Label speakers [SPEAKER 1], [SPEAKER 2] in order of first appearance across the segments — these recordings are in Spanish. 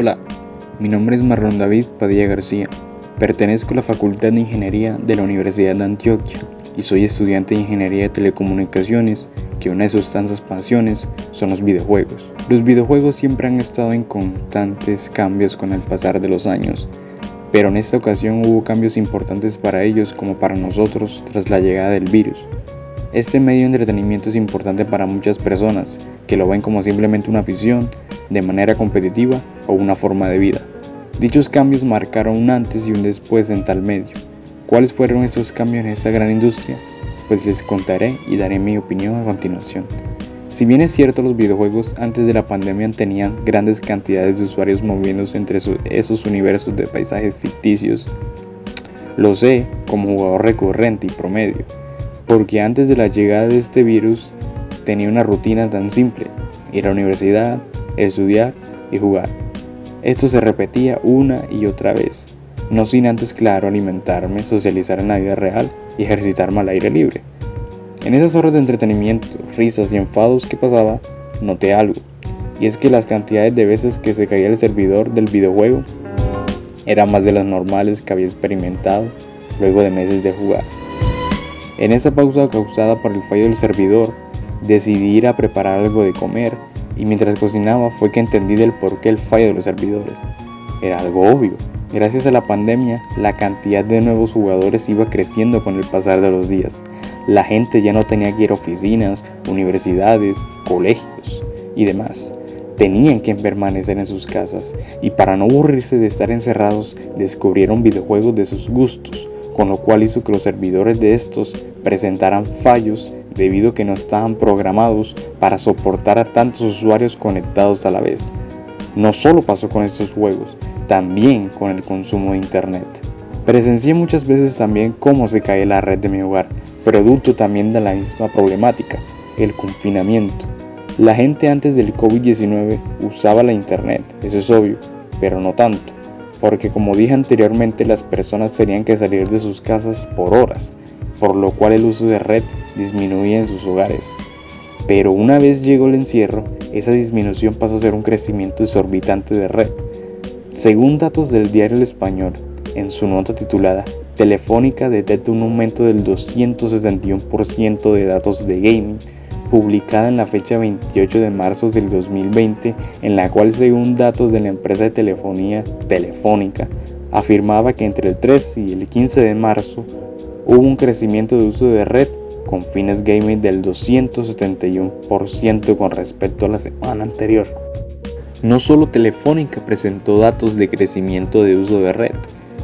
[SPEAKER 1] Hola, mi nombre es Marlon David Padilla García. Pertenezco a la Facultad de Ingeniería de la Universidad de Antioquia y soy estudiante de Ingeniería de Telecomunicaciones, que una de sus tantas pasiones son los videojuegos. Los videojuegos siempre han estado en constantes cambios con el pasar de los años, pero en esta ocasión hubo cambios importantes para ellos como para nosotros tras la llegada del virus. Este medio de entretenimiento es importante para muchas personas que lo ven como simplemente una afición, de manera competitiva o una forma de vida. Dichos cambios marcaron un antes y un después en tal medio. ¿Cuáles fueron estos cambios en esta gran industria? Pues les contaré y daré mi opinión a continuación. Si bien es cierto los videojuegos antes de la pandemia tenían grandes cantidades de usuarios moviéndose entre esos universos de paisajes ficticios, lo sé como jugador recurrente y promedio, porque antes de la llegada de este virus tenía una rutina tan simple, ir a la universidad, estudiar y jugar. Esto se repetía una y otra vez, no sin antes, claro, alimentarme, socializar en la vida real y ejercitarme al aire libre. En esas horas de entretenimiento, risas y enfados que pasaba, noté algo, y es que las cantidades de veces que se caía el servidor del videojuego eran más de las normales que había experimentado luego de meses de jugar. En esa pausa causada por el fallo del servidor, decidí ir a preparar algo de comer y mientras cocinaba fue que entendí del porqué el fallo de los servidores. Era algo obvio. Gracias a la pandemia, la cantidad de nuevos jugadores iba creciendo con el pasar de los días. La gente ya no tenía que ir a oficinas, universidades, colegios y demás. Tenían que permanecer en sus casas y para no aburrirse de estar encerrados, descubrieron videojuegos de sus gustos, con lo cual hizo que los servidores de estos presentaran fallos debido a que no estaban programados para soportar a tantos usuarios conectados a la vez. No solo pasó con estos juegos, también con el consumo de Internet. Presencié muchas veces también cómo se cae la red de mi hogar, producto también de la misma problemática, el confinamiento. La gente antes del COVID-19 usaba la Internet, eso es obvio, pero no tanto, porque como dije anteriormente las personas tenían que salir de sus casas por horas, por lo cual el uso de red disminuía en sus hogares. Pero una vez llegó el encierro, esa disminución pasó a ser un crecimiento exorbitante de red. Según datos del diario El Español, en su nota titulada Telefónica detecta un aumento del 271% de datos de gaming, publicada en la fecha 28 de marzo del 2020, en la cual según datos de la empresa de telefonía Telefónica, afirmaba que entre el 3 y el 15 de marzo hubo un crecimiento de uso de red con fines gaming del 271% con respecto a la semana anterior. No solo Telefónica presentó datos de crecimiento de uso de red,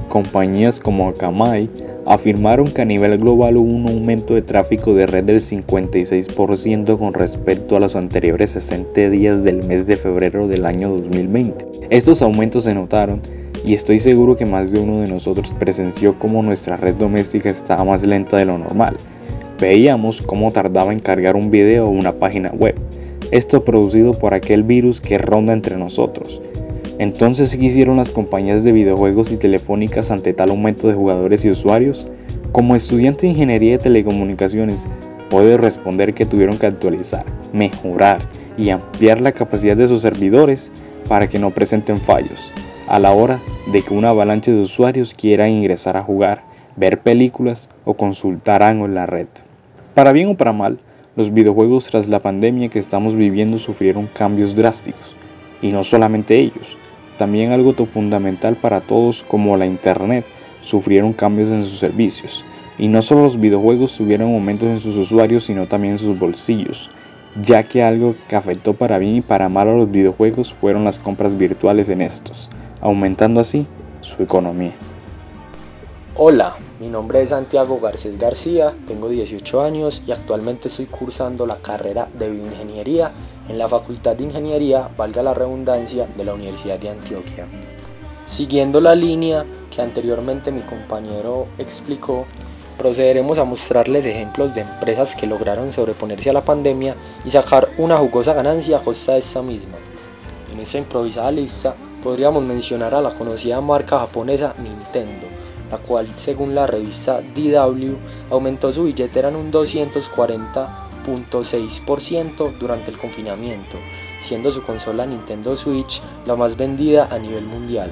[SPEAKER 1] compañías como Akamai afirmaron que a nivel global hubo un aumento de tráfico de red del 56% con respecto a los anteriores 60 días del mes de febrero del año 2020. Estos aumentos se notaron y estoy seguro que más de uno de nosotros presenció cómo nuestra red doméstica estaba más lenta de lo normal. Veíamos cómo tardaba en cargar un video o una página web. Esto producido por aquel virus que ronda entre nosotros. Entonces, ¿qué hicieron las compañías de videojuegos y telefónicas ante tal aumento de jugadores y usuarios? Como estudiante de ingeniería de telecomunicaciones, puedo responder que tuvieron que actualizar, mejorar y ampliar la capacidad de sus servidores para que no presenten fallos a la hora de que una avalancha de usuarios quiera ingresar a jugar, ver películas o consultar algo en la red. Para bien o para mal, los videojuegos tras la pandemia que estamos viviendo sufrieron cambios drásticos, y no solamente ellos, también algo fundamental para todos como la Internet sufrieron cambios en sus servicios, y no solo los videojuegos tuvieron aumentos en sus usuarios, sino también en sus bolsillos, ya que algo que afectó para bien y para mal a los videojuegos fueron las compras virtuales en estos aumentando así su economía.
[SPEAKER 2] Hola, mi nombre es Santiago Garcés García, tengo 18 años y actualmente estoy cursando la carrera de bioingeniería en la Facultad de Ingeniería, valga la redundancia, de la Universidad de Antioquia. Siguiendo la línea que anteriormente mi compañero explicó, procederemos a mostrarles ejemplos de empresas que lograron sobreponerse a la pandemia y sacar una jugosa ganancia a costa de esta misma. En esta improvisada lista podríamos mencionar a la conocida marca japonesa Nintendo, la cual según la revista DW aumentó su billetera en un 240.6% durante el confinamiento, siendo su consola Nintendo Switch la más vendida a nivel mundial.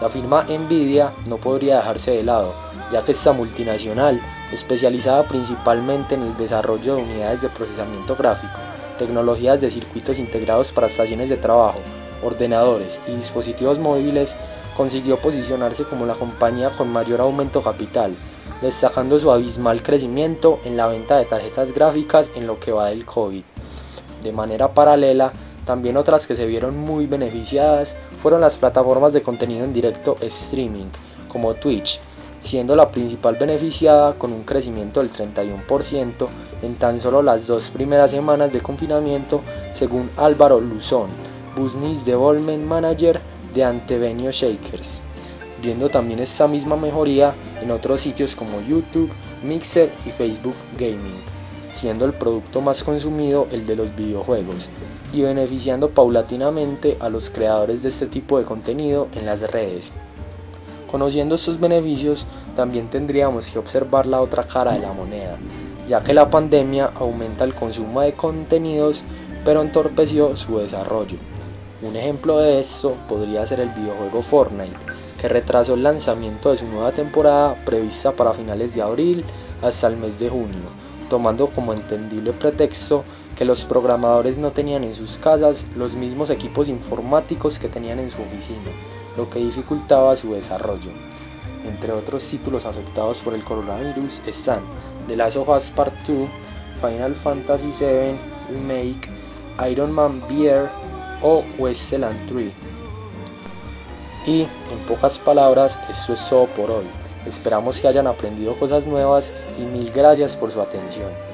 [SPEAKER 2] La firma Nvidia no podría dejarse de lado, ya que esta multinacional, especializada principalmente en el desarrollo de unidades de procesamiento gráfico, tecnologías de circuitos integrados para estaciones de trabajo, ordenadores y dispositivos móviles, consiguió posicionarse como la compañía con mayor aumento capital, destacando su abismal crecimiento en la venta de tarjetas gráficas en lo que va del COVID. De manera paralela, también otras que se vieron muy beneficiadas fueron las plataformas de contenido en directo streaming, como Twitch, siendo la principal beneficiada con un crecimiento del 31% en tan solo las dos primeras semanas de confinamiento, según Álvaro Luzón, Business Development Manager de Antevenio Shakers, viendo también esta misma mejoría en otros sitios como YouTube, Mixer y Facebook Gaming siendo el producto más consumido el de los videojuegos, y beneficiando paulatinamente a los creadores de este tipo de contenido en las redes. Conociendo estos beneficios, también tendríamos que observar la otra cara de la moneda, ya que la pandemia aumenta el consumo de contenidos, pero entorpeció su desarrollo. Un ejemplo de esto podría ser el videojuego Fortnite, que retrasó el lanzamiento de su nueva temporada prevista para finales de abril hasta el mes de junio, tomando como entendible pretexto que los programadores no tenían en sus casas los mismos equipos informáticos que tenían en su oficina, lo que dificultaba su desarrollo. Entre otros títulos afectados por el coronavirus están The Last of Us Part 2, Final Fantasy VII Remake, Iron Man Beer o Westland 3. Y en pocas palabras, esto es todo por hoy. Esperamos que hayan aprendido cosas nuevas y mil gracias por su atención.